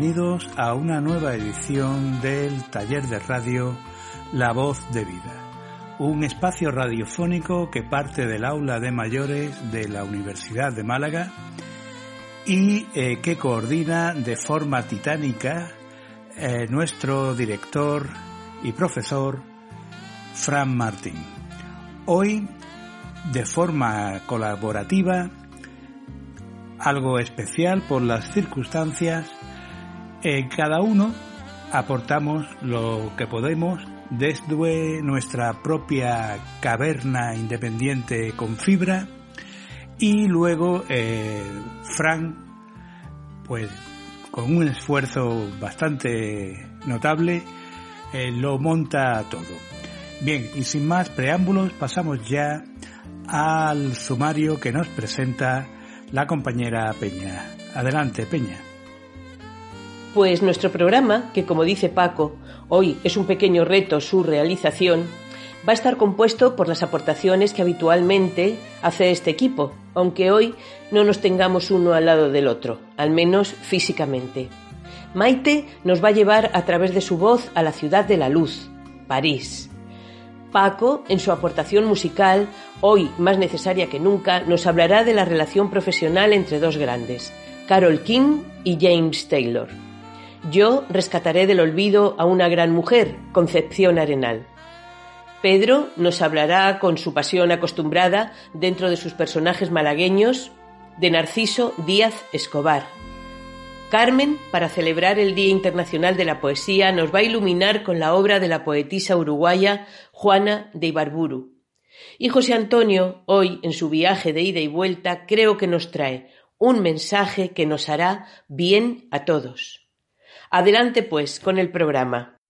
Bienvenidos a una nueva edición del taller de radio La Voz de Vida, un espacio radiofónico que parte del aula de mayores de la Universidad de Málaga y eh, que coordina de forma titánica eh, nuestro director y profesor Fran Martín. Hoy, de forma colaborativa, algo especial por las circunstancias, en cada uno aportamos lo que podemos desde nuestra propia caverna independiente con fibra y luego eh, Frank, pues con un esfuerzo bastante notable, eh, lo monta todo. Bien, y sin más preámbulos pasamos ya al sumario que nos presenta la compañera Peña. Adelante, Peña. Pues nuestro programa, que como dice Paco, hoy es un pequeño reto su realización, va a estar compuesto por las aportaciones que habitualmente hace este equipo, aunque hoy no nos tengamos uno al lado del otro, al menos físicamente. Maite nos va a llevar a través de su voz a la ciudad de la luz, París. Paco, en su aportación musical, hoy más necesaria que nunca, nos hablará de la relación profesional entre dos grandes, Carol King y James Taylor. Yo rescataré del olvido a una gran mujer, Concepción Arenal. Pedro nos hablará con su pasión acostumbrada dentro de sus personajes malagueños de Narciso Díaz Escobar, Carmen, para celebrar el Día Internacional de la Poesía, nos va a iluminar con la obra de la poetisa uruguaya Juana de Ibarburu. Y José Antonio, hoy en su viaje de ida y vuelta, creo que nos trae un mensaje que nos hará bien a todos. Adelante pues con el programa.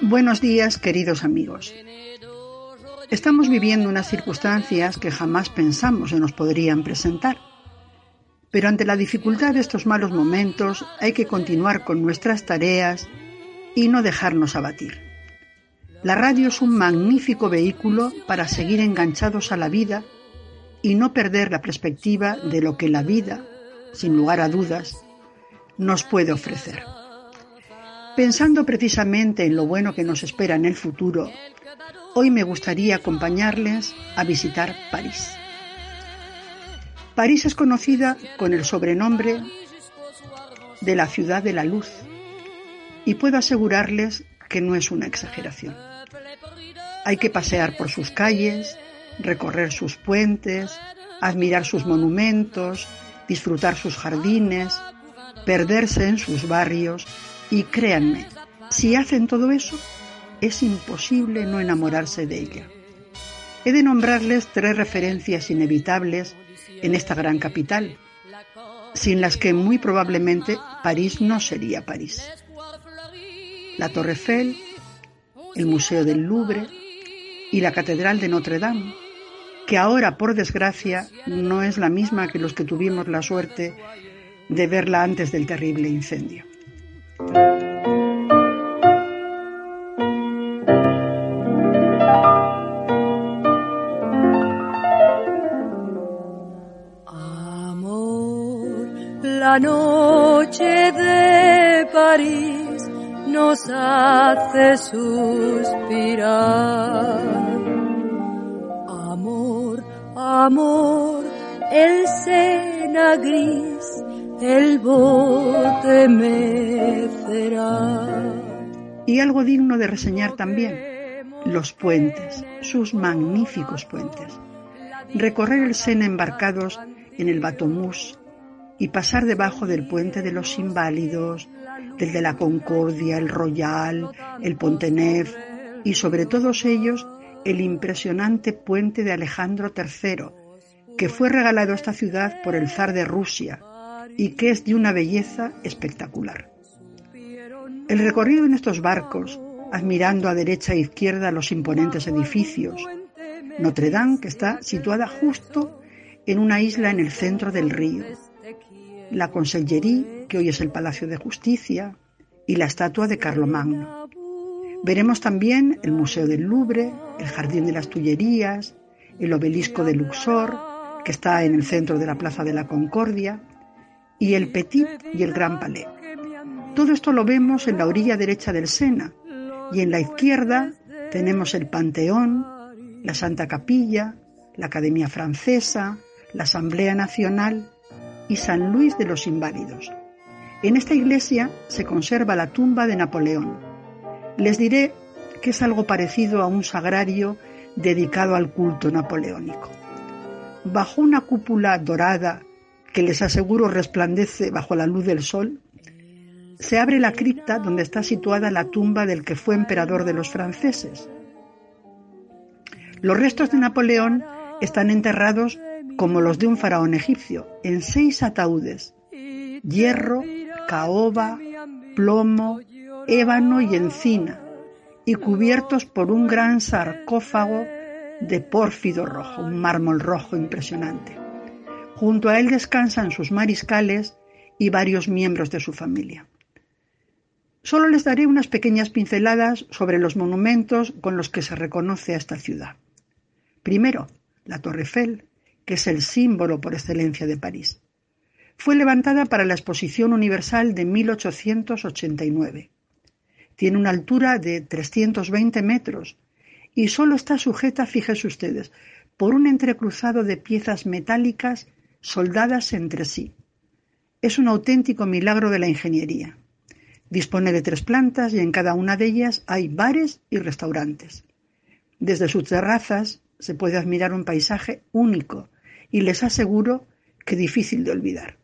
Buenos días, queridos amigos. Estamos viviendo unas circunstancias que jamás pensamos se nos podrían presentar. Pero ante la dificultad de estos malos momentos hay que continuar con nuestras tareas y no dejarnos abatir. La radio es un magnífico vehículo para seguir enganchados a la vida y no perder la perspectiva de lo que la vida sin lugar a dudas, nos puede ofrecer. Pensando precisamente en lo bueno que nos espera en el futuro, hoy me gustaría acompañarles a visitar París. París es conocida con el sobrenombre de la ciudad de la luz y puedo asegurarles que no es una exageración. Hay que pasear por sus calles, recorrer sus puentes, admirar sus monumentos, disfrutar sus jardines, perderse en sus barrios y créanme, si hacen todo eso, es imposible no enamorarse de ella. He de nombrarles tres referencias inevitables en esta gran capital, sin las que muy probablemente París no sería París. La Torre Eiffel, el Museo del Louvre y la Catedral de Notre Dame, que ahora, por desgracia, no es la misma que los que tuvimos la suerte de verla antes del terrible incendio. París nos hace suspirar amor, el sena gris, el bote mecerá. Y algo digno de reseñar también, los puentes, sus magníficos puentes. Recorrer el Sena embarcados en el Batomús y pasar debajo del puente de los inválidos, del de la Concordia, el Royal, el Pontenef y sobre todos ellos el impresionante puente de Alejandro III, que fue regalado a esta ciudad por el zar de Rusia y que es de una belleza espectacular. El recorrido en estos barcos, admirando a derecha e izquierda los imponentes edificios, Notre Dame, que está situada justo en una isla en el centro del río, la Consellerie, que hoy es el Palacio de Justicia, y la estatua de Carlomagno. Veremos también el Museo del Louvre, el Jardín de las Tullerías, el Obelisco de Luxor, que está en el centro de la Plaza de la Concordia, y el Petit y el Gran Palais. Todo esto lo vemos en la orilla derecha del Sena, y en la izquierda tenemos el Panteón, la Santa Capilla, la Academia Francesa, la Asamblea Nacional y San Luis de los Inválidos. En esta iglesia se conserva la tumba de Napoleón. Les diré que es algo parecido a un sagrario dedicado al culto napoleónico. Bajo una cúpula dorada que les aseguro resplandece bajo la luz del sol, se abre la cripta donde está situada la tumba del que fue emperador de los franceses. Los restos de Napoleón están enterrados como los de un faraón egipcio, en seis ataúdes, hierro, caoba, plomo, ébano y encina, y cubiertos por un gran sarcófago de pórfido rojo, un mármol rojo impresionante. Junto a él descansan sus mariscales y varios miembros de su familia. Solo les daré unas pequeñas pinceladas sobre los monumentos con los que se reconoce a esta ciudad. Primero, la Torre Eiffel, que es el símbolo por excelencia de París. Fue levantada para la Exposición Universal de 1889. Tiene una altura de 320 metros y solo está sujeta, fíjense ustedes, por un entrecruzado de piezas metálicas soldadas entre sí. Es un auténtico milagro de la ingeniería. Dispone de tres plantas y en cada una de ellas hay bares y restaurantes. Desde sus terrazas se puede admirar un paisaje único y les aseguro que difícil de olvidar.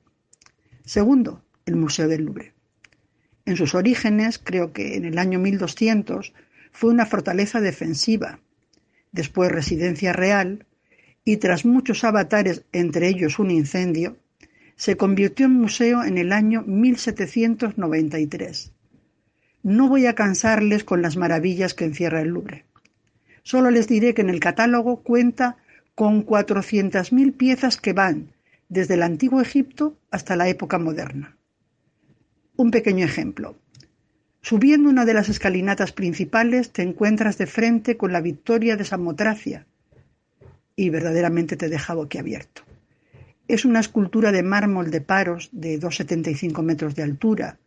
Segundo, el Museo del Louvre. En sus orígenes, creo que en el año 1200, fue una fortaleza defensiva, después residencia real, y tras muchos avatares, entre ellos un incendio, se convirtió en museo en el año 1793. No voy a cansarles con las maravillas que encierra el Louvre. Solo les diré que en el catálogo cuenta con 400.000 piezas que van desde el antiguo Egipto hasta la época moderna. Un pequeño ejemplo. Subiendo una de las escalinatas principales te encuentras de frente con la victoria de Samotracia y verdaderamente te deja boquiabierto. Es una escultura de mármol de paros de 2,75 metros de altura,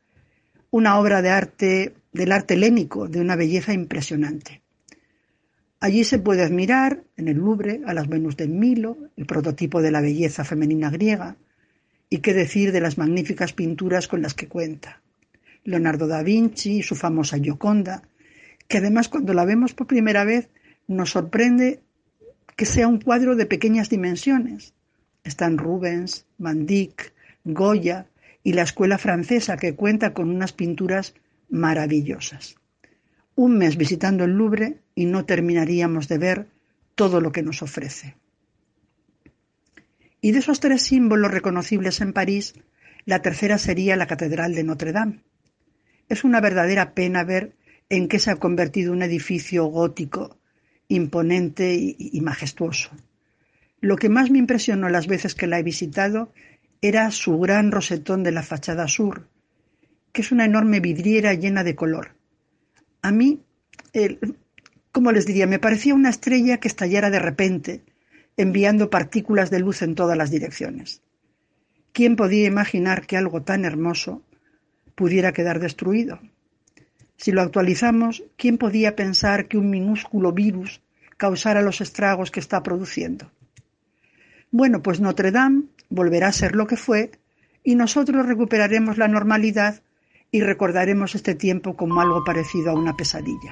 una obra de arte del arte helénico de una belleza impresionante. Allí se puede admirar, en el Louvre, a las Venus de Milo, el prototipo de la belleza femenina griega, y qué decir de las magníficas pinturas con las que cuenta. Leonardo da Vinci y su famosa Gioconda, que además cuando la vemos por primera vez nos sorprende que sea un cuadro de pequeñas dimensiones. Están Rubens, Van Dyck, Goya y la escuela francesa que cuenta con unas pinturas maravillosas un mes visitando el Louvre y no terminaríamos de ver todo lo que nos ofrece. Y de esos tres símbolos reconocibles en París, la tercera sería la Catedral de Notre Dame. Es una verdadera pena ver en qué se ha convertido un edificio gótico, imponente y, majestuoso. Lo que más me impresionó las veces que la he visitado era su gran rosetón de la fachada sur, que es una enorme vidriera llena de color a mí, como les diría, me parecía una estrella que estallara de repente, enviando partículas de luz en todas las direcciones. ¿Quién podía imaginar que algo tan hermoso pudiera quedar destruido? Si lo actualizamos, ¿quién podía pensar que un minúsculo virus causara los estragos que está produciendo? Bueno, pues Notre Dame volverá a ser lo que fue y nosotros recuperaremos la normalidad y recordaremos este tiempo como algo parecido a una pesadilla.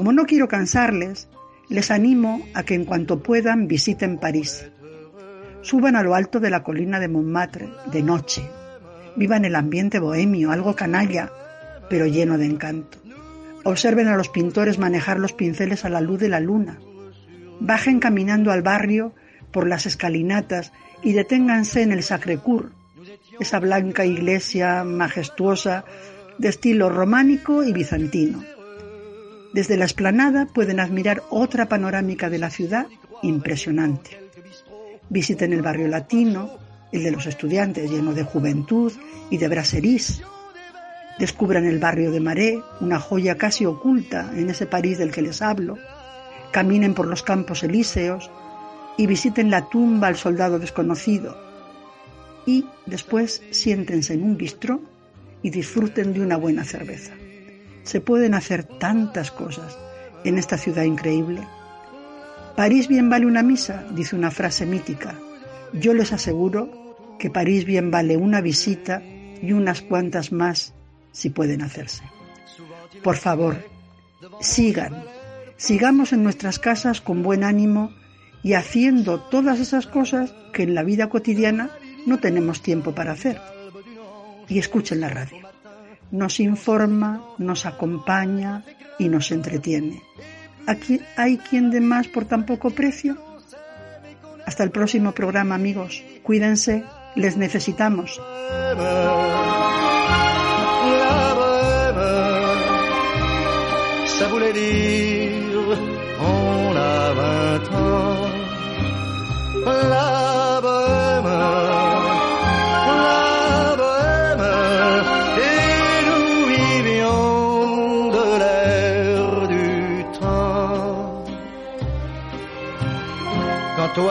Como no quiero cansarles, les animo a que en cuanto puedan visiten París. Suban a lo alto de la colina de Montmartre de noche. Vivan el ambiente bohemio, algo canalla, pero lleno de encanto. Observen a los pintores manejar los pinceles a la luz de la luna. Bajen caminando al barrio por las escalinatas y deténganse en el Sacré-Cœur, esa blanca iglesia majestuosa de estilo románico y bizantino. Desde la explanada pueden admirar otra panorámica de la ciudad impresionante. Visiten el barrio latino, el de los estudiantes lleno de juventud y de braserís. Descubran el barrio de Maré, una joya casi oculta en ese París del que les hablo. Caminen por los campos elíseos y visiten la tumba al soldado desconocido. Y después siéntense en un bistró y disfruten de una buena cerveza. Se pueden hacer tantas cosas en esta ciudad increíble. París bien vale una misa, dice una frase mítica. Yo les aseguro que París bien vale una visita y unas cuantas más si pueden hacerse. Por favor, sigan, sigamos en nuestras casas con buen ánimo y haciendo todas esas cosas que en la vida cotidiana no tenemos tiempo para hacer. Y escuchen la radio nos informa, nos acompaña y nos entretiene. ¿Aquí hay quien de más por tan poco precio? Hasta el próximo programa, amigos. Cuídense, les necesitamos.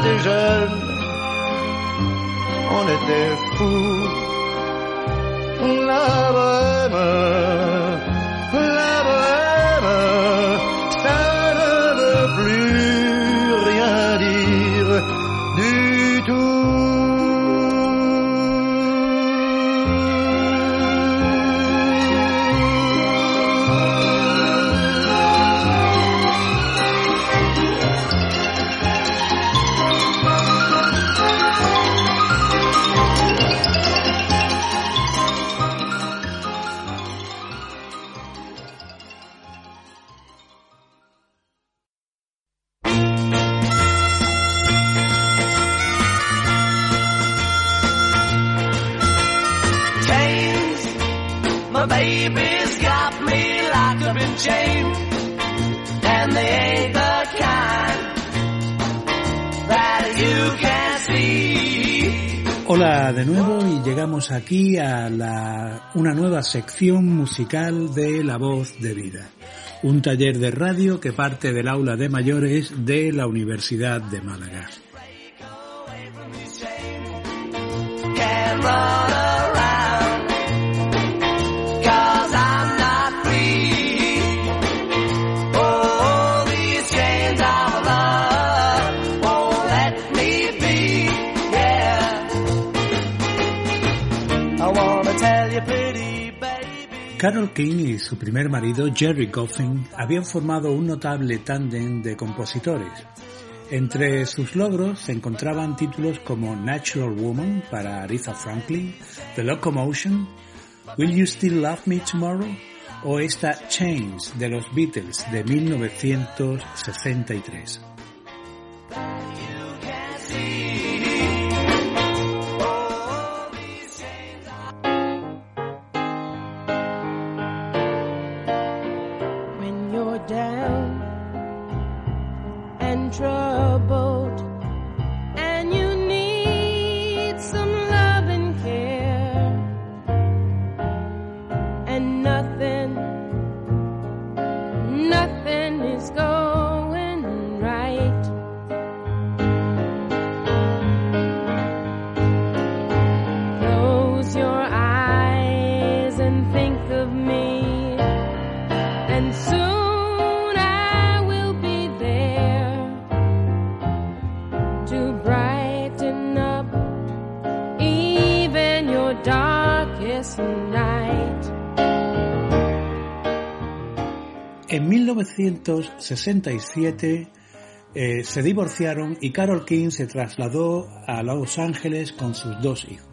Était jeune, on était fou. La bohème, Hola de nuevo y llegamos aquí a la, una nueva sección musical de La Voz de Vida, un taller de radio que parte del aula de mayores de la Universidad de Málaga. Carol King y su primer marido, Jerry Goffin, habían formado un notable tándem de compositores. Entre sus logros se encontraban títulos como Natural Woman para Aretha Franklin, The Locomotion, Will You Still Love Me Tomorrow o esta Chains de los Beatles de 1963. 1967 eh, se divorciaron y Carol King se trasladó a Los Ángeles con sus dos hijos.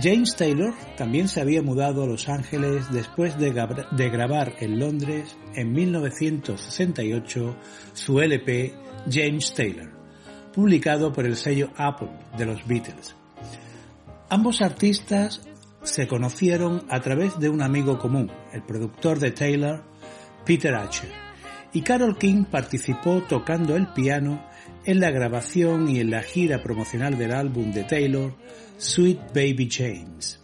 James Taylor también se había mudado a Los Ángeles después de, de grabar en Londres en 1968 su LP James Taylor, publicado por el sello Apple de los Beatles. Ambos artistas se conocieron a través de un amigo común, el productor de Taylor, Peter Asher, y Carol King participó tocando el piano en la grabación y en la gira promocional del álbum de Taylor, Sweet Baby James.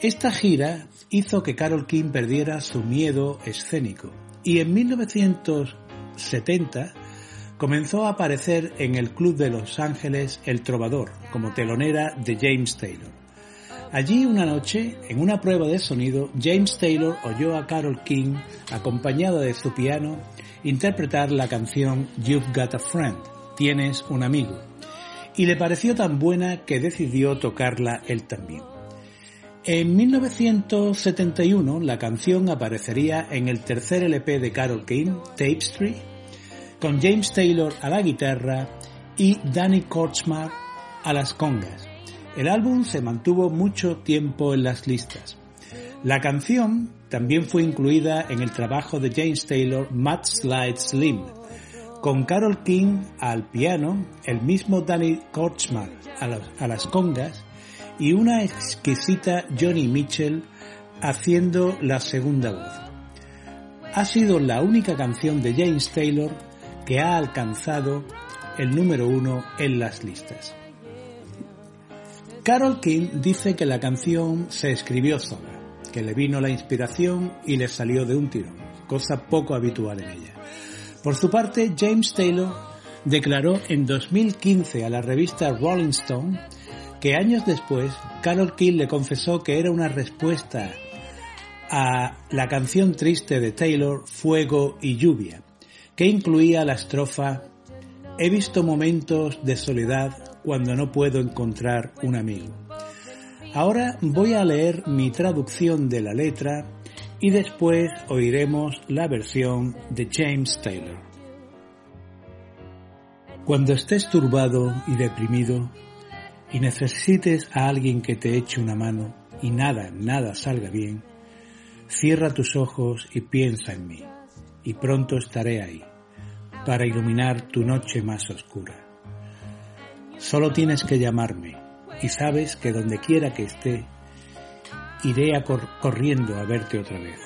Esta gira hizo que Carol King perdiera su miedo escénico y en 1970 comenzó a aparecer en el Club de Los Ángeles El Trovador como telonera de James Taylor. Allí una noche, en una prueba de sonido, James Taylor oyó a Carol King, acompañada de su piano, interpretar la canción You've Got a Friend, Tienes un amigo, y le pareció tan buena que decidió tocarla él también. En 1971 la canción aparecería en el tercer LP de Carol King, Tapestry, con James Taylor a la guitarra y Danny Kortzmar a las congas. El álbum se mantuvo mucho tiempo en las listas. La canción también fue incluida en el trabajo de James Taylor Mad Slide Slim, con Carol King al piano, el mismo Danny Kortzmar a, las congas y una exquisita Johnny Mitchell haciendo la segunda voz. Ha sido la única canción de James Taylor que ha alcanzado el número uno en las listas. Carol King dice que la canción se escribió sola, que le vino la inspiración y le salió de un tirón, cosa poco habitual en ella. Por su parte, James Taylor declaró en 2015 a la revista Rolling Stone que años después Carol King le confesó que era una respuesta a la canción triste de Taylor, Fuego y Lluvia, que incluía la estrofa He visto momentos de soledad cuando no puedo encontrar un amigo. Ahora voy a leer mi traducción de la letra y después oiremos la versión de James Taylor. Cuando estés turbado y deprimido y necesites a alguien que te eche una mano y nada, nada salga bien, cierra tus ojos y piensa en mí, y pronto estaré ahí, para iluminar tu noche más oscura. Solo tienes que llamarme y sabes que donde quiera que esté, iré corriendo a verte otra vez.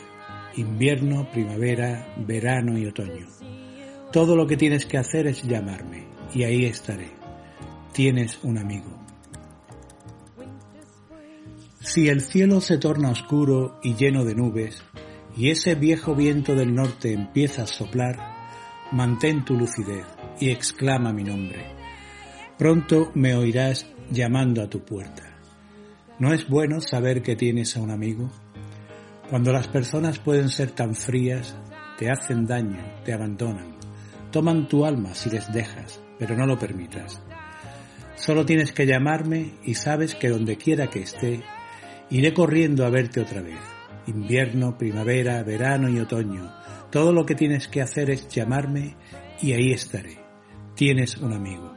Invierno, primavera, verano y otoño. Todo lo que tienes que hacer es llamarme y ahí estaré. Tienes un amigo. Si el cielo se torna oscuro y lleno de nubes, y ese viejo viento del norte empieza a soplar, mantén tu lucidez y exclama mi nombre Pronto me oirás llamando a tu puerta. ¿No es bueno saber que tienes a un amigo? Cuando las personas pueden ser tan frías, te hacen daño, te abandonan, toman tu alma si les dejas, pero no lo permitas. Solo tienes que llamarme y sabes que donde quiera que esté, iré corriendo a verte otra vez. Invierno, primavera, verano y otoño. Todo lo que tienes que hacer es llamarme y ahí estaré. Tienes un amigo.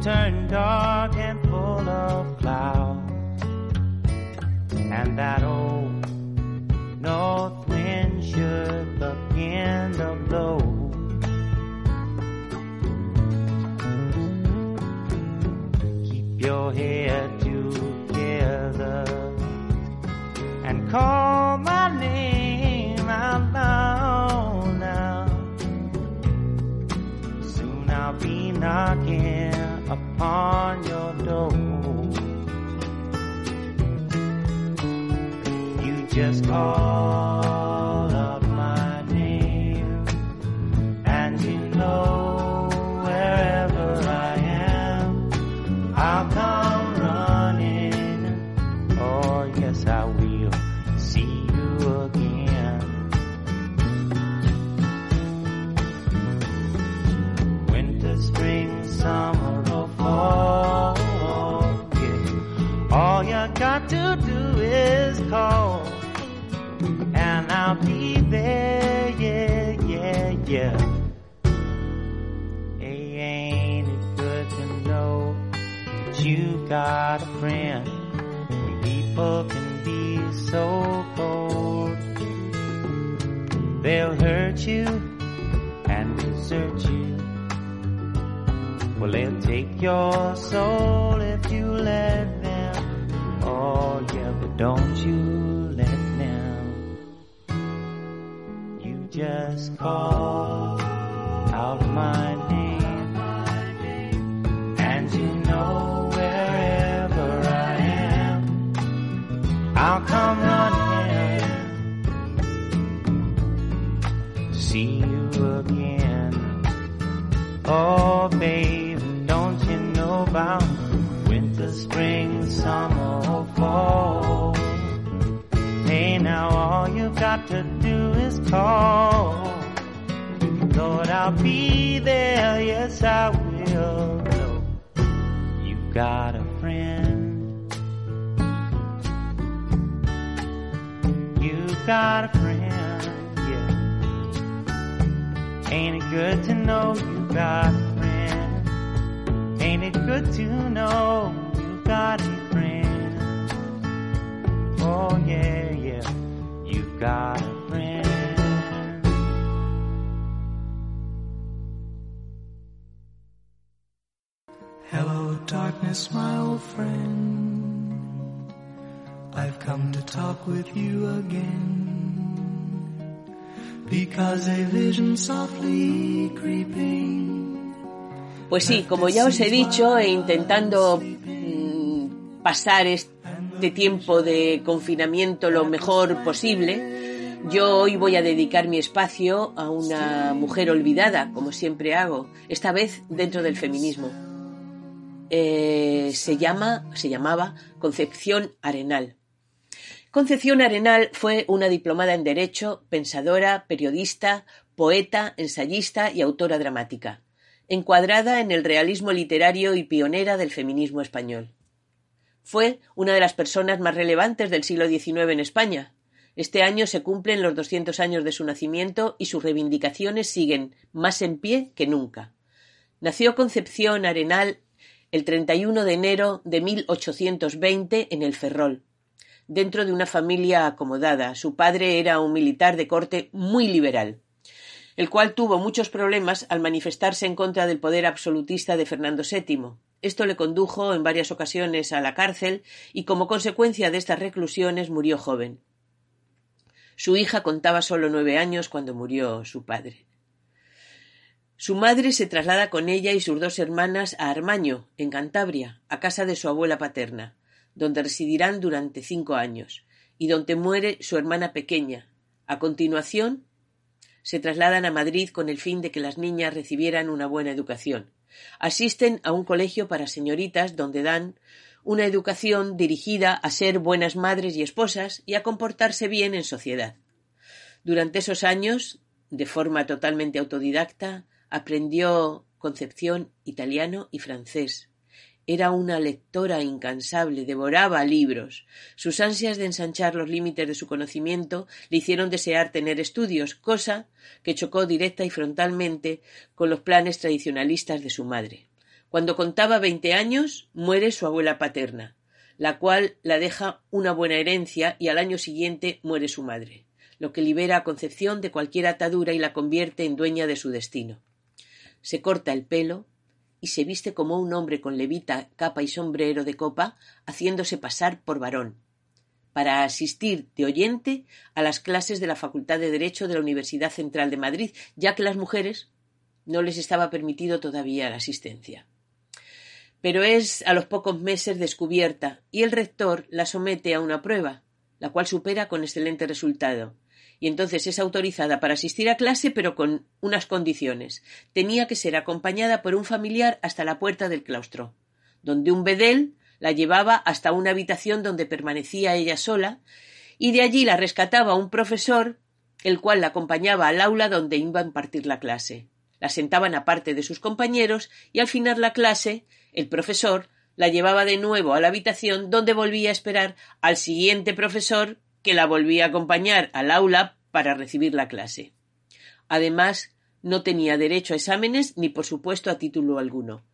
should turn dark and full of clouds, and that you got a friend? People can be so cold, they'll hurt you and desert you. Well, they'll take your soul if you let them. Oh, yeah, but don't you let them. You just call out my I'll come running. See you again. Oh, babe, don't you know about winter, spring, summer, or fall? Hey, now all you've got to do is call. Lord, I'll be there, yes, I will. You've got a got a friend, yeah. Ain't it good to know you got a friend? Ain't it good to know you got a friend? Oh yeah, yeah, you've got a friend. Hello, darkness, my old friend. I've come to talk with you again. Because a vision softly creeping. Pues sí, como ya os he dicho, e intentando mm, pasar este tiempo de confinamiento lo mejor posible, yo hoy voy a dedicar mi espacio a una mujer olvidada, como siempre hago, esta vez dentro del feminismo. Eh, se llama, se llamaba Concepción Arenal. Concepción Arenal fue una diplomada en Derecho, pensadora, periodista, poeta, ensayista y autora dramática, encuadrada en el realismo literario y pionera del feminismo español. Fue una de las personas más relevantes del siglo XIX en España. Este año se cumplen los 200 años de su nacimiento y sus reivindicaciones siguen más en pie que nunca. Nació Concepción Arenal el 31 de enero de 1820 en el Ferrol, dentro de una familia acomodada. Su padre era un militar de corte muy liberal, el cual tuvo muchos problemas al manifestarse en contra del poder absolutista de Fernando VII. Esto le condujo en varias ocasiones a la cárcel y como consecuencia de estas reclusiones murió joven. Su hija contaba solo nueve años cuando murió su padre. Su madre se traslada con ella y sus dos hermanas a Armaño, en Cantabria, a casa de su abuela paterna, donde residirán durante cinco años, y donde muere su hermana pequeña. A continuación, se trasladan a Madrid con el fin de que las niñas recibieran una buena educación. Asisten a un colegio para señoritas donde dan una educación dirigida a ser buenas madres y esposas y a comportarse bien en sociedad. Durante esos años, de forma totalmente autodidacta, Aprendió Concepción italiano y francés. Era una lectora incansable, devoraba libros. Sus ansias de ensanchar los límites de su conocimiento le hicieron desear tener estudios, cosa que chocó directa y frontalmente con los planes tradicionalistas de su madre. Cuando contaba veinte años, muere su abuela paterna, la cual la deja una buena herencia y al año siguiente muere su madre, lo que libera a Concepción de cualquier atadura y la convierte en dueña de su destino se corta el pelo y se viste como un hombre con levita, capa y sombrero de copa, haciéndose pasar por varón, para asistir de oyente a las clases de la Facultad de Derecho de la Universidad Central de Madrid, ya que las mujeres no les estaba permitido todavía la asistencia. Pero es a los pocos meses descubierta y el rector la somete a una prueba, la cual supera con excelente resultado, y entonces es autorizada para asistir a clase, pero con unas condiciones. Tenía que ser acompañada por un familiar hasta la puerta del claustro, donde un bedel la llevaba hasta una habitación donde permanecía ella sola, y de allí la rescataba un profesor, el cual la acompañaba al aula donde iba a impartir la clase. La sentaban aparte de sus compañeros y al final la clase, el profesor la llevaba de nuevo a la habitación donde volvía a esperar al siguiente profesor que la volvía a acompañar al aula para recibir la clase. Además, no tenía derecho a exámenes ni, por supuesto, a título alguno.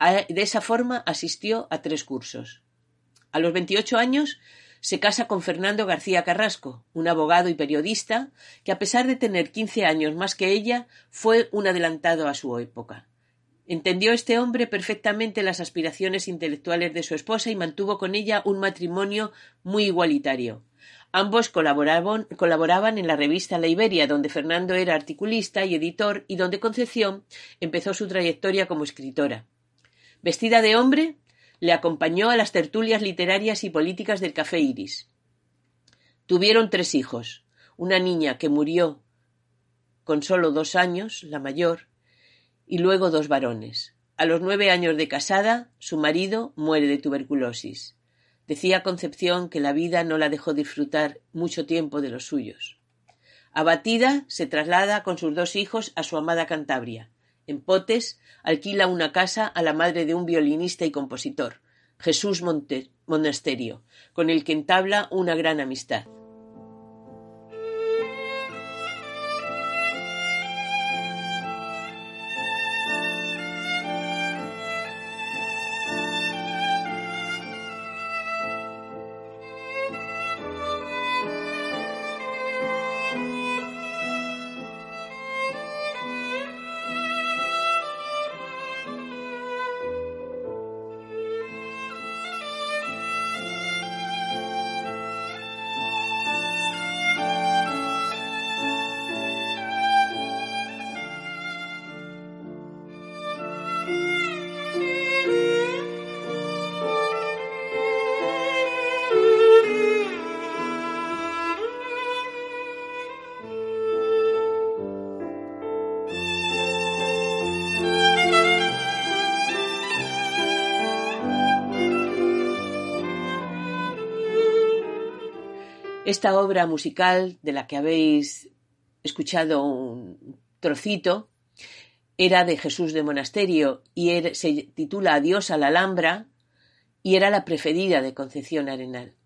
De esa forma asistió a tres cursos. A los veintiocho años se casa con Fernando García Carrasco, un abogado y periodista que, a pesar de tener quince años más que ella, fue un adelantado a su época. Entendió este hombre perfectamente las aspiraciones intelectuales de su esposa y mantuvo con ella un matrimonio muy igualitario. Ambos colaboraban, en la revista La Iberia, donde Fernando era articulista y editor y donde Concepción empezó su trayectoria como escritora. Vestida de hombre, le acompañó a las tertulias literarias y políticas del Café Iris. Tuvieron tres hijos, una niña que murió con solo dos años, la mayor, y luego dos varones. A los nueve años de casada, su marido muere de tuberculosis. Decía Concepción que la vida no la dejó disfrutar mucho tiempo de los suyos. Abatida, se traslada con sus dos hijos a su amada Cantabria. En Potes alquila una casa a la madre de un violinista y compositor, Jesús Monasterio, con el que entabla una gran amistad. Esta obra musical de la que habéis escuchado un trocito era de Jesús de Monasterio y se titula Adiós a la Alhambra y era la preferida de Concepción Arenal.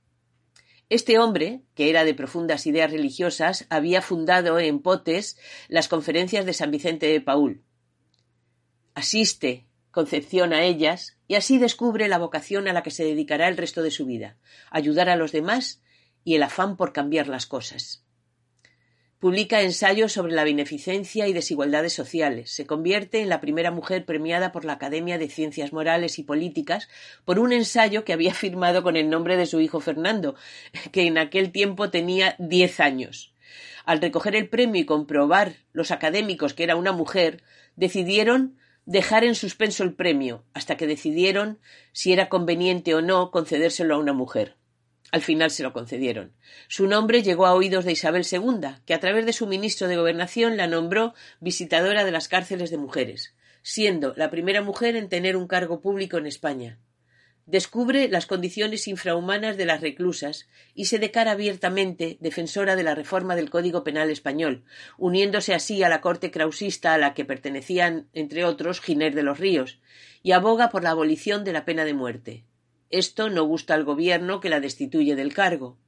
Este hombre, que era de profundas ideas religiosas, había fundado en Potes las conferencias de San Vicente de Paul. Asiste Concepción a ellas y así descubre la vocación a la que se dedicará el resto de su vida, ayudar a los demás y el afán por cambiar las cosas. Publica ensayos sobre la beneficencia y desigualdades sociales. Se convierte en la primera mujer premiada por la Academia de Ciencias Morales y Políticas por un ensayo que había firmado con el nombre de su hijo Fernando, que en aquel tiempo tenía diez años. Al recoger el premio y comprobar los académicos que era una mujer, decidieron dejar en suspenso el premio hasta que decidieron si era conveniente o no concedérselo a una mujer. Al final se lo concedieron. Su nombre llegó a oídos de Isabel II, que a través de su ministro de Gobernación la nombró visitadora de las cárceles de mujeres, siendo la primera mujer en tener un cargo público en España. Descubre las condiciones infrahumanas de las reclusas y se declara abiertamente defensora de la reforma del Código Penal español, uniéndose así a la corte krausista a la que pertenecían, entre otros, Giner de los Ríos, y aboga por la abolición de la pena de muerte. Esto no gusta al gobierno que la destituye del cargo.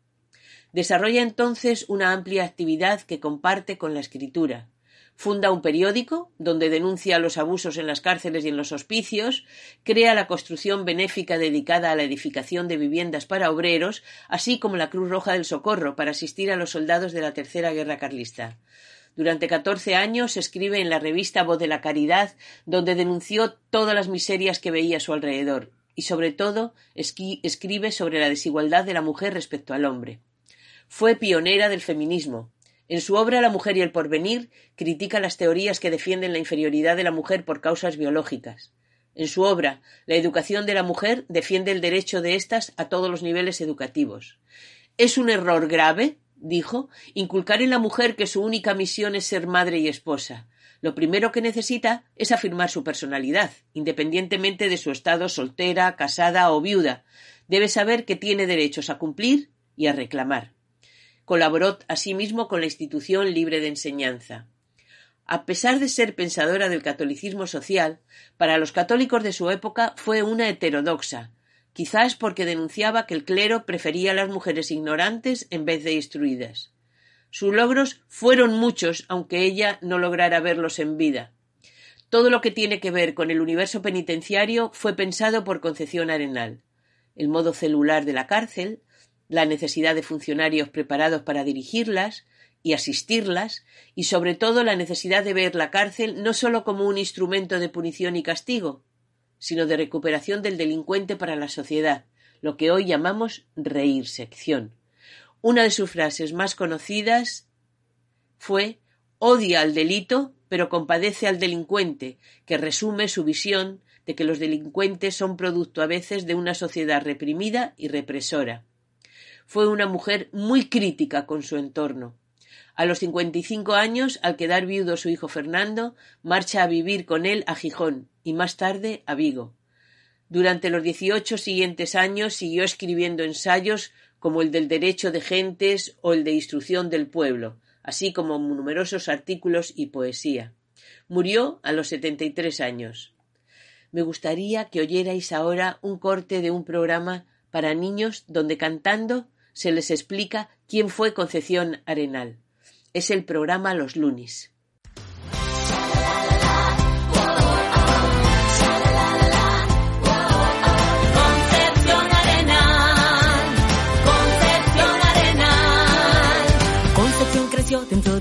Desarrolla entonces una amplia actividad que comparte con la escritura. Funda un periódico donde denuncia los abusos en las cárceles y en los hospicios, crea la construcción benéfica dedicada a la edificación de viviendas para obreros, así como la Cruz Roja del Socorro para asistir a los soldados de la Tercera Guerra Carlista. Durante catorce años escribe en la revista Voz de la Caridad, donde denunció todas las miserias que veía a su alrededor, y sobre todo escribe sobre la desigualdad de la mujer respecto al hombre. Fue pionera del feminismo. En su obra La mujer y el porvenir critica las teorías que defienden la inferioridad de la mujer por causas biológicas. En su obra La educación de la mujer defiende el derecho de éstas a todos los niveles educativos. Es un error grave, dijo, inculcar en la mujer que su única misión es ser madre y esposa, lo primero que necesita es afirmar su personalidad, independientemente de su estado soltera, casada o viuda. Debe saber que tiene derechos a cumplir y a reclamar. Colaboró asimismo con la institución libre de enseñanza. A pesar de ser pensadora del catolicismo social, para los católicos de su época fue una heterodoxa, quizás porque denunciaba que el clero prefería a las mujeres ignorantes en vez de instruidas. Sus logros fueron muchos, aunque ella no lograra verlos en vida. Todo lo que tiene que ver con el universo penitenciario fue pensado por Concepción Arenal. El modo celular de la cárcel, la necesidad de funcionarios preparados para dirigirlas y asistirlas, y sobre todo la necesidad de ver la cárcel no sólo como un instrumento de punición y castigo, sino de recuperación del delincuente para la sociedad, lo que hoy llamamos reirsección. Una de sus frases más conocidas fue odia al delito, pero compadece al delincuente, que resume su visión de que los delincuentes son producto a veces de una sociedad reprimida y represora. Fue una mujer muy crítica con su entorno. A los cincuenta y cinco años, al quedar viudo su hijo Fernando, marcha a vivir con él a Gijón y más tarde a Vigo. Durante los dieciocho siguientes años siguió escribiendo ensayos como el del derecho de gentes o el de instrucción del pueblo, así como numerosos artículos y poesía. Murió a los setenta y tres años. Me gustaría que oyerais ahora un corte de un programa para niños donde cantando se les explica quién fue Concepción Arenal. Es el programa Los Lunis.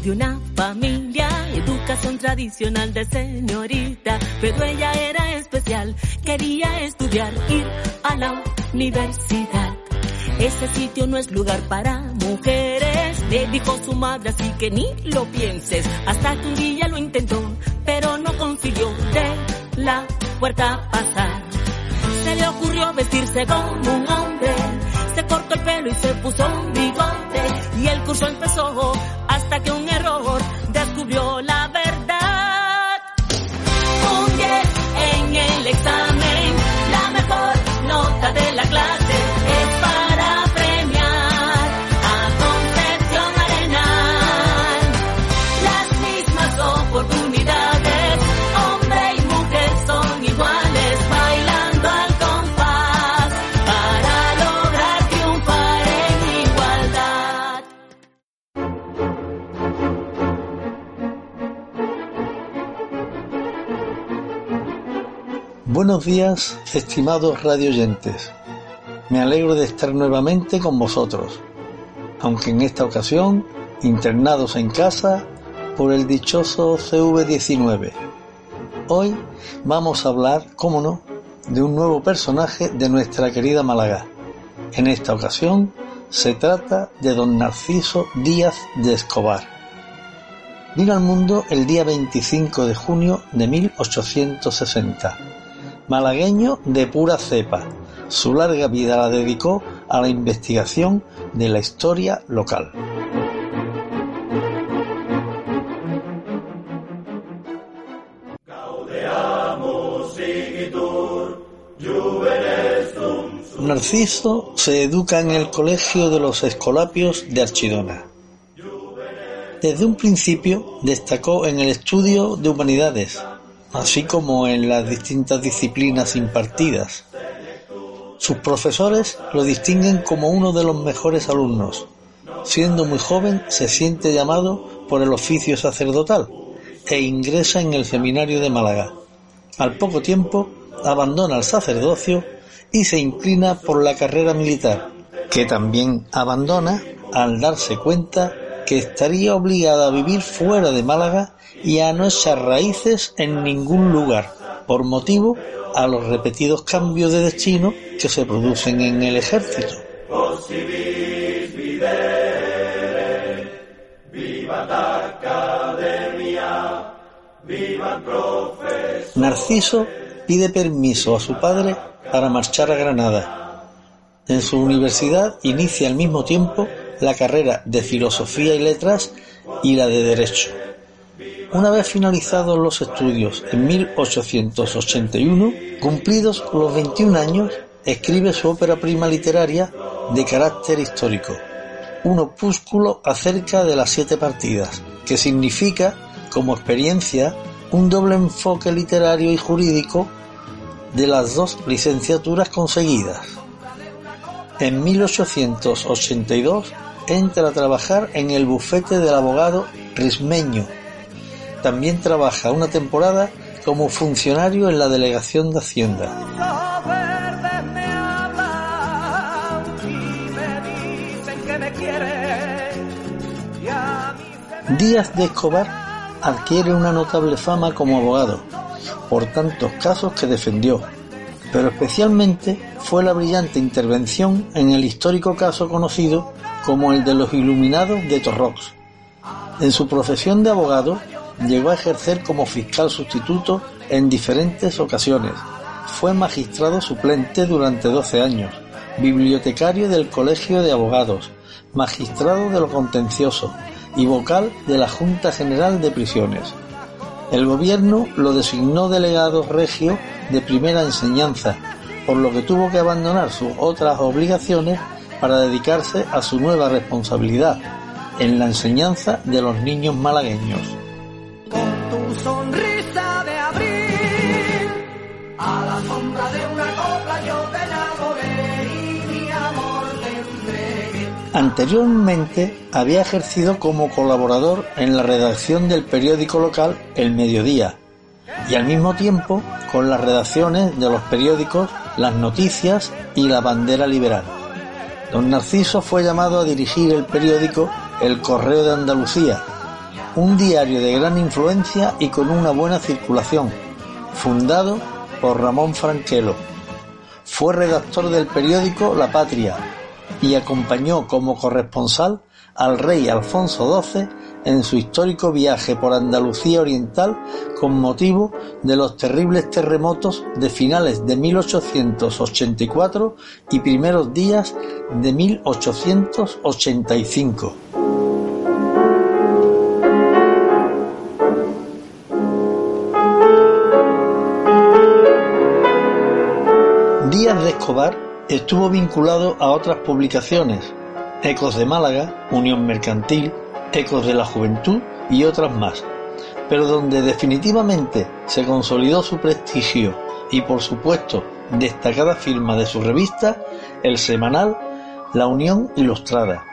De una familia, educación tradicional de señorita, pero ella era especial, quería estudiar, ir a la universidad. Ese sitio no es lugar para mujeres, le dijo su madre, así que ni lo pienses. Hasta que un día lo intentó, pero no consiguió de la puerta pasar. Se le ocurrió vestirse como un hombre, se cortó el pelo y se puso un bigote. Y el curso empezó hasta que un error descubrió la verdad. Un 10 en el examen, Buenos días, estimados radioyentes. Me alegro de estar nuevamente con vosotros, aunque en esta ocasión internados en casa por el dichoso CV19. Hoy vamos a hablar, cómo no, de un nuevo personaje de nuestra querida Málaga. En esta ocasión Se trata de don Narciso Díaz de Escobar. Vino al mundo el día 25 de junio de 1860. Malagueño de pura cepa, su larga vida la dedicó a la investigación de la historia local. Narciso se educa en el Colegio de los Escolapios de Archidona. Desde un principio destacó en el estudio de humanidades, así como en las distintas disciplinas impartidas. Sus profesores lo distinguen como uno de los mejores alumnos. Siendo muy joven se siente llamado por el oficio sacerdotal e ingresa en el seminario de Málaga. Al poco tiempo abandona el sacerdocio y se inclina por la carrera militar, que también abandona al darse cuenta que estaría obligada a vivir fuera de Málaga y a no echar raíces en ningún lugar, por motivo a los repetidos cambios de destino que se producen en el ejército. Narciso pide permiso a su padre para marchar a Granada. En su universidad inicia al mismo tiempo la carrera de Filosofía y Letras y la de Derecho. Una vez finalizados los estudios en 1881, cumplidos los 21 años, escribe su ópera prima literaria de carácter histórico, un opúsculo acerca de las siete partidas, que significa, como experiencia, un doble enfoque literario y jurídico de las dos licenciaturas conseguidas. En 1882 entra a trabajar en el bufete del abogado Rismeño. También trabaja una temporada como funcionario en la delegación de Hacienda. Díaz de Escobar adquiere una notable fama como abogado, por tantos casos que defendió, pero especialmente fue la brillante intervención en el histórico caso conocido como el de los Iluminados de Torrox. En su profesión de abogado llegó a ejercer como fiscal sustituto en diferentes ocasiones. Fue magistrado suplente durante 12 años, bibliotecario del Colegio de Abogados, magistrado de lo contencioso y vocal de la Junta General de Prisiones. El gobierno lo designó delegado regio de primera enseñanza, por lo que tuvo que abandonar sus otras obligaciones para dedicarse a su nueva responsabilidad en la enseñanza de los niños malagueños. Anteriormente había ejercido como colaborador en la redacción del periódico local El Mediodía y al mismo tiempo con las redacciones de los periódicos Las Noticias y La Bandera Liberal. Don Narciso fue llamado a dirigir el periódico El Correo de Andalucía, un diario de gran influencia y con una buena circulación, fundado por Ramón Franquelo. Fue redactor del periódico La Patria y acompañó como corresponsal al rey Alfonso XII en su histórico viaje por Andalucía Oriental con motivo de los terribles terremotos de finales de 1884 y primeros días de 1885. Díaz de Escobar estuvo vinculado a otras publicaciones, Ecos de Málaga, Unión Mercantil, Ecos de la Juventud y otras más, pero donde definitivamente se consolidó su prestigio y por supuesto destacada firma de su revista, el semanal La Unión Ilustrada.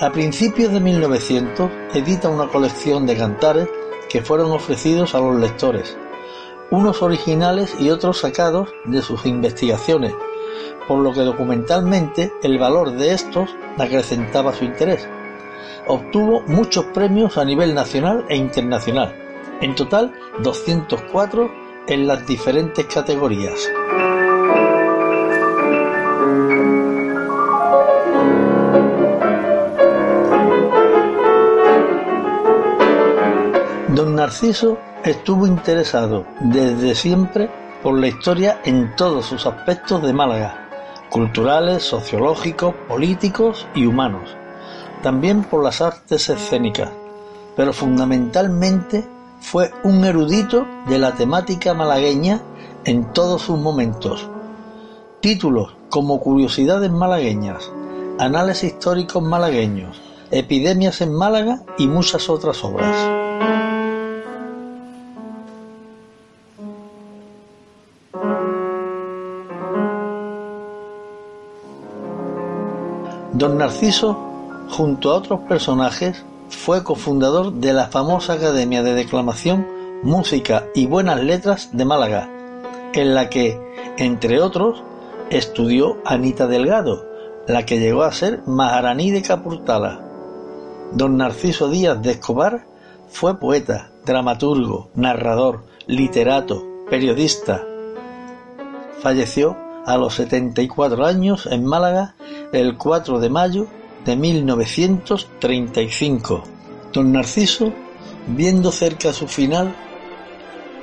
A principios de 1900 edita una colección de cantares que fueron ofrecidos a los lectores, unos originales y otros sacados de sus investigaciones, por lo que documentalmente el valor de estos acrecentaba su interés obtuvo muchos premios a nivel nacional e internacional, en total 204 en las diferentes categorías. Don Narciso estuvo interesado desde siempre por la historia en todos sus aspectos de Málaga, culturales, sociológicos, políticos y humanos también por las artes escénicas, pero fundamentalmente fue un erudito de la temática malagueña en todos sus momentos. Títulos como Curiosidades malagueñas, Análisis históricos malagueños, Epidemias en Málaga y muchas otras obras. Don Narciso, junto a otros personajes, fue cofundador de la famosa Academia de Declamación, Música y Buenas Letras de Málaga, en la que, entre otros, estudió Anita Delgado, la que llegó a ser Maharaní de Capurtala. Don Narciso Díaz de Escobar fue poeta, dramaturgo, narrador, literato, periodista. Falleció a los 74 años en Málaga el 4 de mayo de 1935. Don Narciso, viendo cerca su final,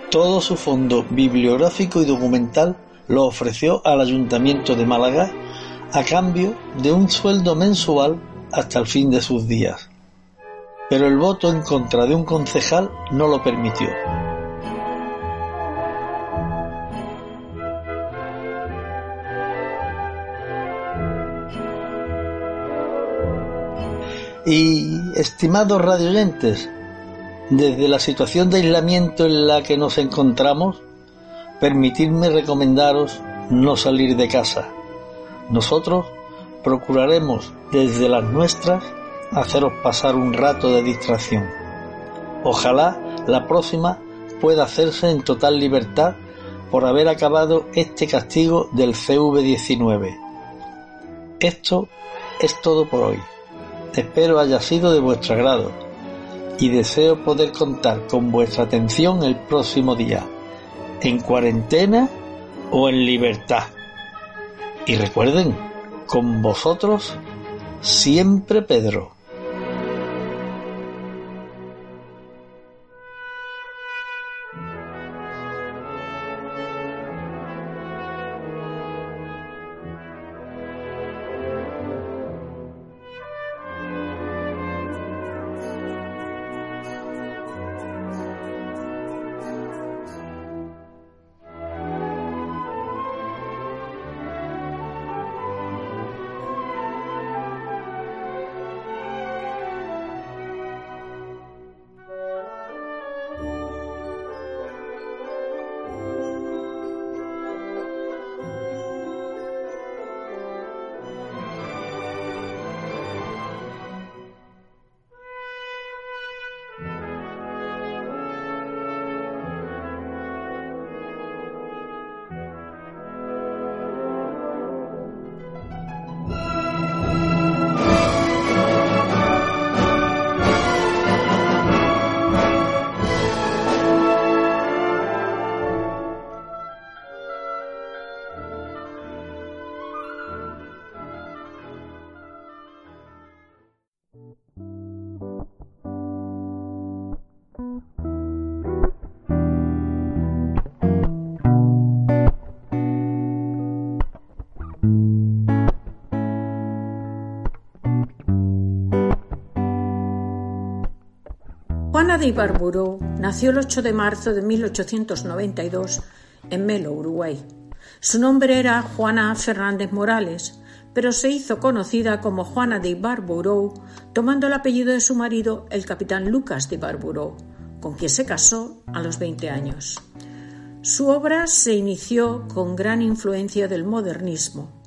todo su fondo bibliográfico y documental lo ofreció al Ayuntamiento de Málaga a cambio de un sueldo mensual hasta el fin de sus días. Pero el voto en contra de un concejal no lo permitió. Y, estimados radioyentes, desde la situación de aislamiento en la que nos encontramos, permitidme recomendaros no salir de casa. Nosotros procuraremos desde las nuestras haceros pasar un rato de distracción. Ojalá la próxima pueda hacerse en total libertad por haber acabado este castigo del CV-19. Esto es todo por hoy. Espero haya sido de vuestro agrado y deseo poder contar con vuestra atención el próximo día, en cuarentena o en libertad. Y recuerden, con vosotros siempre Pedro. Juana de Ibarburu nació el 8 de marzo de 1892 en Melo, Uruguay. Su nombre era Juana Fernández Morales, pero se hizo conocida como Juana de Ibarburu, tomando el apellido de su marido, el capitán Lucas de Ibarburu, con quien se casó a los 20 años. Su obra se inició con gran influencia del modernismo.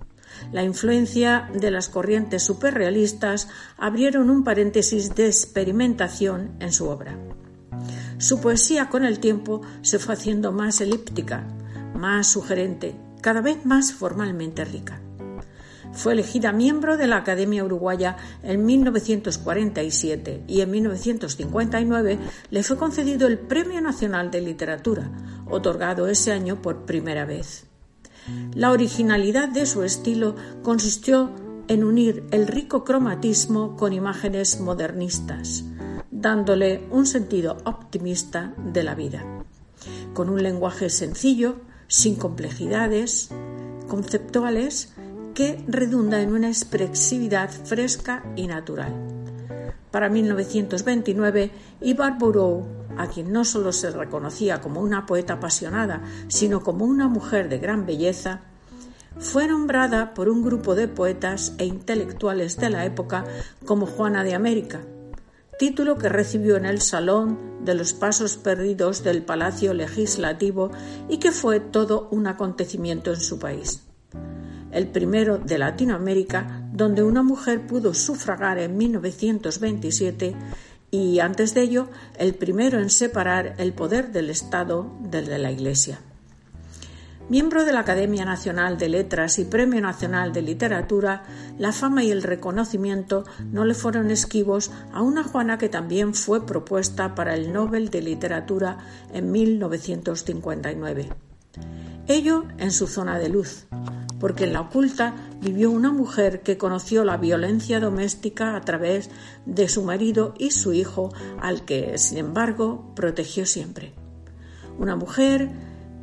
La influencia de las corrientes superrealistas abrieron un paréntesis de experimentación en su obra. Su poesía con el tiempo se fue haciendo más elíptica, más sugerente, cada vez más formalmente rica. Fue elegida miembro de la Academia Uruguaya en 1947 y en 1959 le fue concedido el Premio Nacional de Literatura, otorgado ese año por primera vez. La originalidad de su estilo consistió en unir el rico cromatismo con imágenes modernistas, dándole un sentido optimista de la vida, con un lenguaje sencillo, sin complejidades conceptuales, que redunda en una expresividad fresca y natural. Para 1929, Ibar Burou, a quien no solo se reconocía como una poeta apasionada, sino como una mujer de gran belleza, fue nombrada por un grupo de poetas e intelectuales de la época como Juana de América, título que recibió en el Salón de los Pasos Perdidos del Palacio Legislativo y que fue todo un acontecimiento en su país. El primero de Latinoamérica, donde una mujer pudo sufragar en 1927 y antes de ello el primero en separar el poder del Estado del de la Iglesia. Miembro de la Academia Nacional de Letras y Premio Nacional de Literatura, la fama y el reconocimiento no le fueron esquivos a una Juana que también fue propuesta para el Nobel de Literatura en 1959. Ello en su zona de luz, porque en la oculta vivió una mujer que conoció la violencia doméstica a través de su marido y su hijo, al que, sin embargo, protegió siempre. Una mujer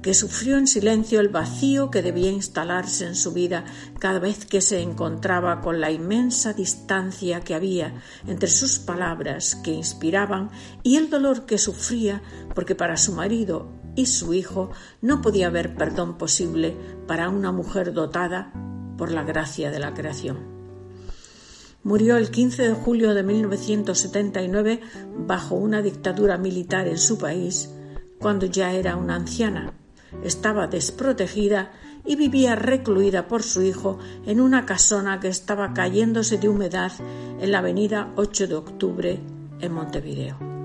que sufrió en silencio el vacío que debía instalarse en su vida cada vez que se encontraba con la inmensa distancia que había entre sus palabras que inspiraban y el dolor que sufría porque para su marido y su hijo no podía haber perdón posible para una mujer dotada por la gracia de la creación. Murió el 15 de julio de 1979 bajo una dictadura militar en su país, cuando ya era una anciana estaba desprotegida y vivía recluida por su hijo en una casona que estaba cayéndose de humedad en la avenida 8 de octubre en Montevideo.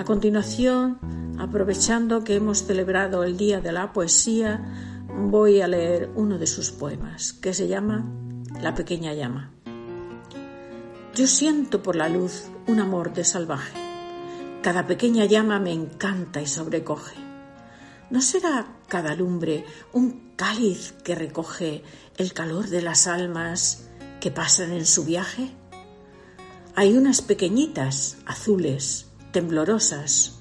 A continuación, aprovechando que hemos celebrado el Día de la Poesía, voy a leer uno de sus poemas, que se llama La pequeña llama. Yo siento por la luz un amor de salvaje. Cada pequeña llama me encanta y sobrecoge ¿No será cada lumbre un cáliz que recoge el calor de las almas que pasan en su viaje? Hay unas pequeñitas, azules, temblorosas,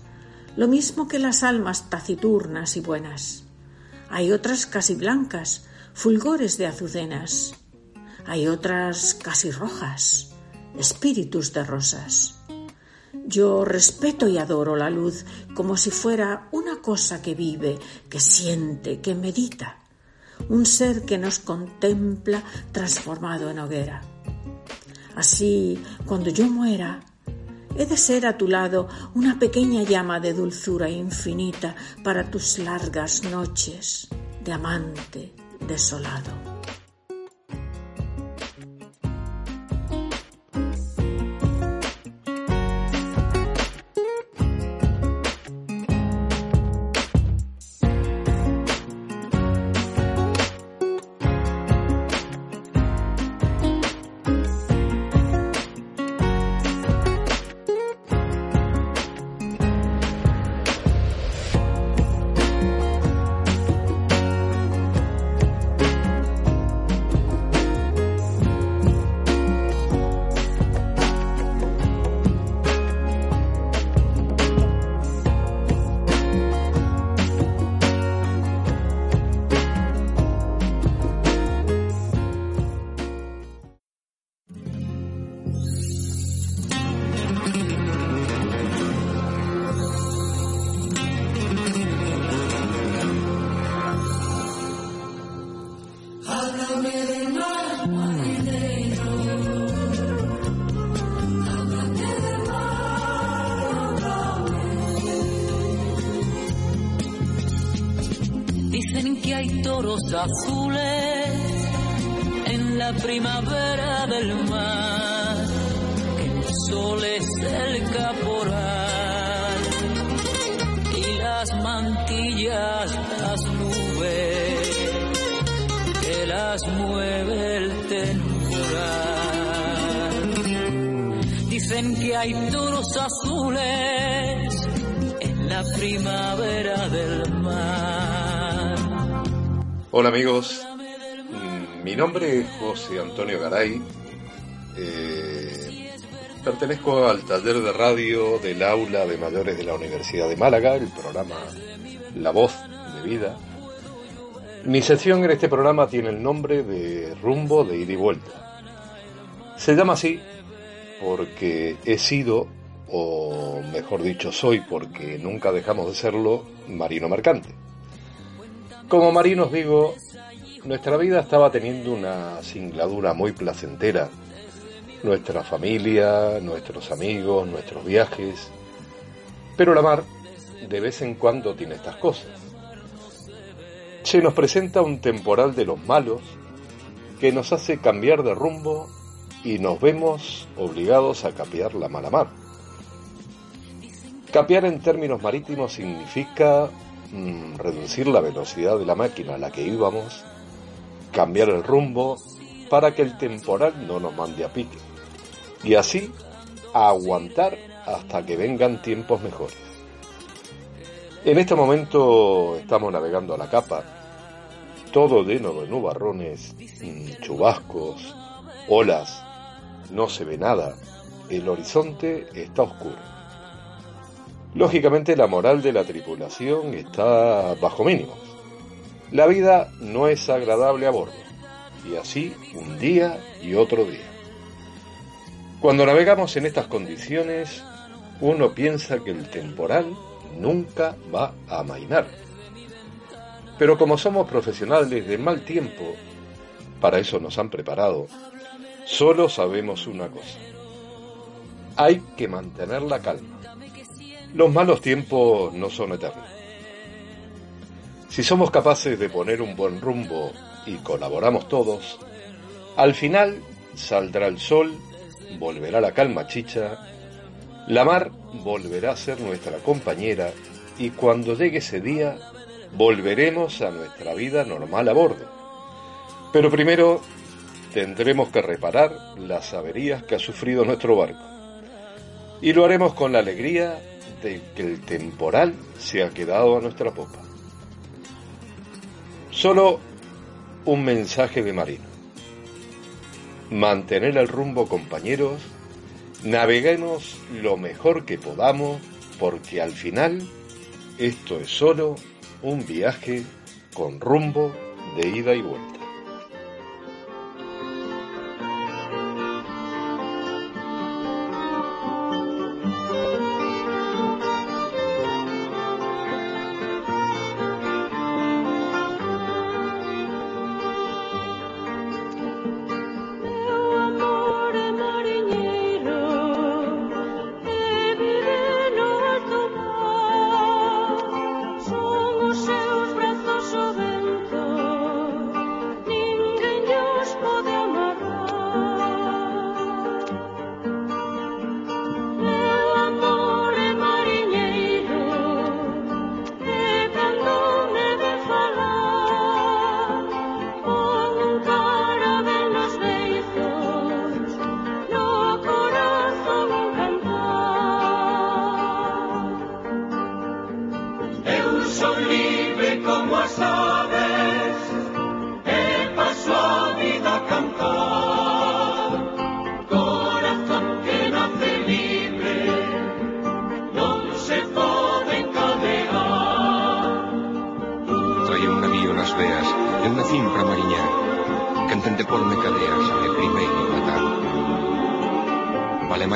lo mismo que las almas taciturnas y buenas. Hay otras casi blancas, fulgores de azucenas. Hay otras casi rojas, espíritus de rosas. Yo respeto y adoro la luz como si fuera una cosa que vive, que siente, que medita, un ser que nos contempla transformado en hoguera. Así, cuando yo muera, he de ser a tu lado una pequeña llama de dulzura infinita para tus largas noches de amante desolado. Azules Hola amigos, mm, mi nombre es José Antonio Garay. Eh, pertenezco al taller de radio del aula de mayores de la Universidad de Málaga, el programa La Voz de Vida. Mi sección en este programa tiene el nombre de Rumbo de Ida y Vuelta. Se llama así porque he sido, o mejor dicho soy porque nunca dejamos de serlo, marino mercante. Como marinos digo, nuestra vida estaba teniendo una singladura muy placentera. Nuestra familia, nuestros amigos, nuestros viajes. Pero la mar de vez en cuando tiene estas cosas. Se nos presenta un temporal de los malos que nos hace cambiar de rumbo y nos vemos obligados a capear la mala mar. Capear en términos marítimos significa mm, reducir la velocidad de la máquina a la que íbamos, cambiar el rumbo para que el temporal no nos mande a pique y así aguantar hasta que vengan tiempos mejores. En este momento estamos navegando a la capa, todo lleno de nubarrones, mm, chubascos, olas, no se ve nada, el horizonte está oscuro. Lógicamente la moral de la tripulación está bajo mínimos. La vida no es agradable a bordo, y así un día y otro día. Cuando navegamos en estas condiciones, uno piensa que el temporal nunca va a amainar. Pero como somos profesionales de mal tiempo, para eso nos han preparado, solo sabemos una cosa. Hay que mantener la calma. Los malos tiempos no son eternos. Si somos capaces de poner un buen rumbo y colaboramos todos, al final saldrá el sol, volverá la calma chicha la mar volverá a ser nuestra compañera y cuando llegue ese día volveremos a nuestra vida normal a bordo. Pero primero tendremos que reparar las averías que ha sufrido nuestro barco. Y lo haremos con la alegría de que el temporal se ha quedado a nuestra popa. Solo un mensaje de Marino. Mantener el rumbo, compañeros, Naveguemos lo mejor que podamos porque al final esto es solo un viaje con rumbo de ida y vuelta.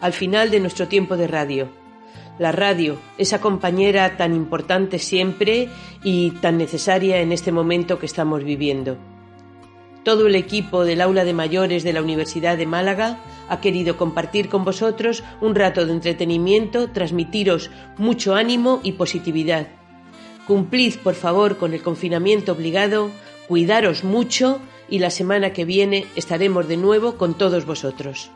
al final de nuestro tiempo de radio. La radio, esa compañera tan importante siempre y tan necesaria en este momento que estamos viviendo. Todo el equipo del aula de mayores de la Universidad de Málaga ha querido compartir con vosotros un rato de entretenimiento, transmitiros mucho ánimo y positividad. Cumplid, por favor, con el confinamiento obligado, cuidaros mucho y la semana que viene estaremos de nuevo con todos vosotros.